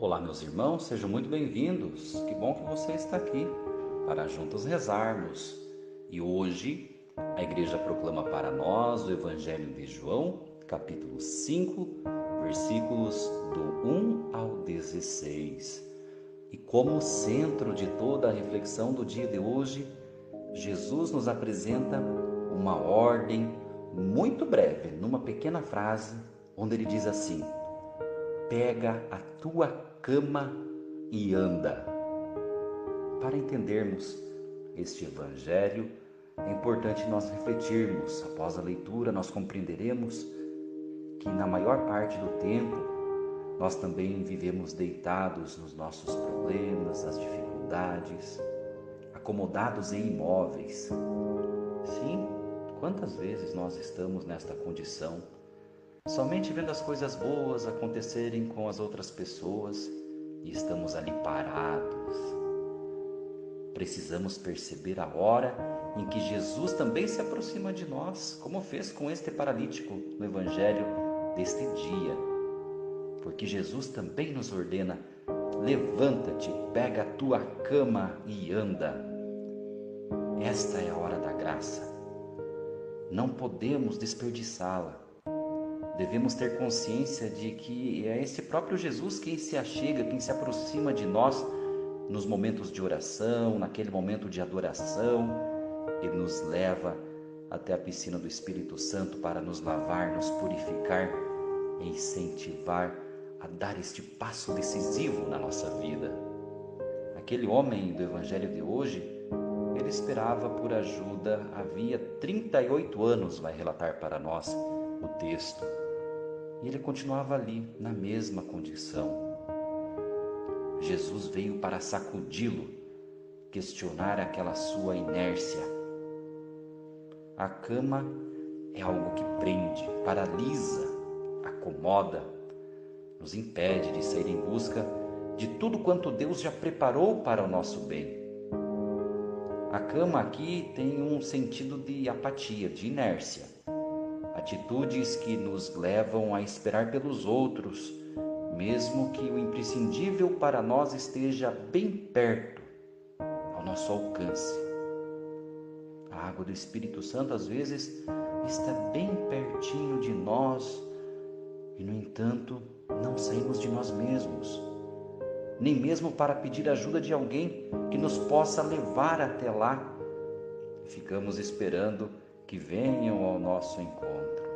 Olá, meus irmãos, sejam muito bem-vindos. Que bom que você está aqui para juntos rezarmos. E hoje a igreja proclama para nós o Evangelho de João, capítulo 5, versículos do 1 ao 16. E como centro de toda a reflexão do dia de hoje, Jesus nos apresenta uma ordem muito breve, numa pequena frase, onde ele diz assim: Pega a tua cama e anda. Para entendermos este Evangelho, é importante nós refletirmos. Após a leitura, nós compreenderemos que, na maior parte do tempo, nós também vivemos deitados nos nossos problemas, as dificuldades, acomodados em imóveis. Sim, quantas vezes nós estamos nesta condição? Somente vendo as coisas boas acontecerem com as outras pessoas e estamos ali parados. Precisamos perceber a hora em que Jesus também se aproxima de nós, como fez com este paralítico no Evangelho deste dia. Porque Jesus também nos ordena: levanta-te, pega a tua cama e anda. Esta é a hora da graça. Não podemos desperdiçá-la devemos ter consciência de que é esse próprio Jesus quem se achega, quem se aproxima de nós nos momentos de oração, naquele momento de adoração, e nos leva até a piscina do Espírito Santo para nos lavar, nos purificar incentivar a dar este passo decisivo na nossa vida. Aquele homem do Evangelho de hoje, ele esperava por ajuda havia 38 anos, vai relatar para nós o texto. E ele continuava ali, na mesma condição. Jesus veio para sacudi-lo, questionar aquela sua inércia. A cama é algo que prende, paralisa, acomoda, nos impede de sair em busca de tudo quanto Deus já preparou para o nosso bem. A cama aqui tem um sentido de apatia, de inércia atitudes que nos levam a esperar pelos outros, mesmo que o imprescindível para nós esteja bem perto, ao nosso alcance. A água do Espírito Santo às vezes está bem pertinho de nós e, no entanto, não saímos de nós mesmos, nem mesmo para pedir ajuda de alguém que nos possa levar até lá. Ficamos esperando que venham ao nosso encontro.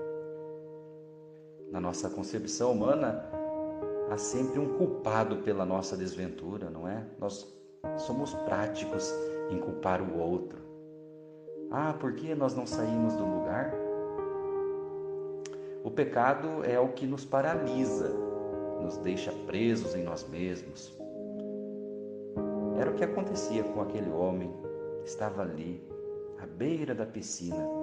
Na nossa concepção humana, há sempre um culpado pela nossa desventura, não é? Nós somos práticos em culpar o outro. Ah, por que nós não saímos do lugar? O pecado é o que nos paralisa, nos deixa presos em nós mesmos. Era o que acontecia com aquele homem, estava ali, à beira da piscina,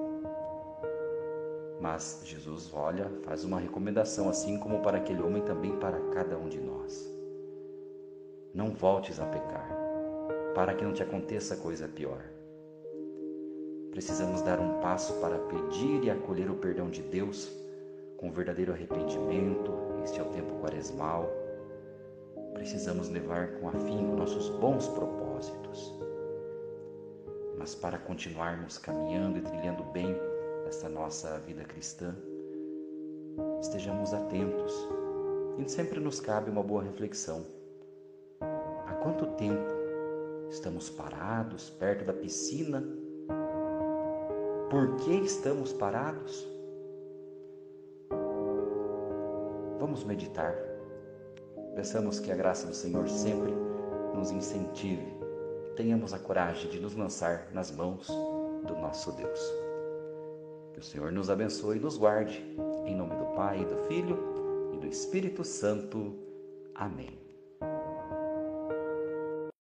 mas Jesus olha, faz uma recomendação, assim como para aquele homem, também para cada um de nós. Não voltes a pecar, para que não te aconteça coisa pior. Precisamos dar um passo para pedir e acolher o perdão de Deus com verdadeiro arrependimento. Este é o tempo quaresmal. Precisamos levar com afinco nossos bons propósitos. Mas para continuarmos caminhando e trilhando bem, essa nossa vida cristã, estejamos atentos. E sempre nos cabe uma boa reflexão. Há quanto tempo estamos parados perto da piscina? Por que estamos parados? Vamos meditar. Peçamos que a graça do Senhor sempre nos incentive. Tenhamos a coragem de nos lançar nas mãos do nosso Deus. Que o Senhor nos abençoe e nos guarde. Em nome do Pai, do Filho e do Espírito Santo. Amém.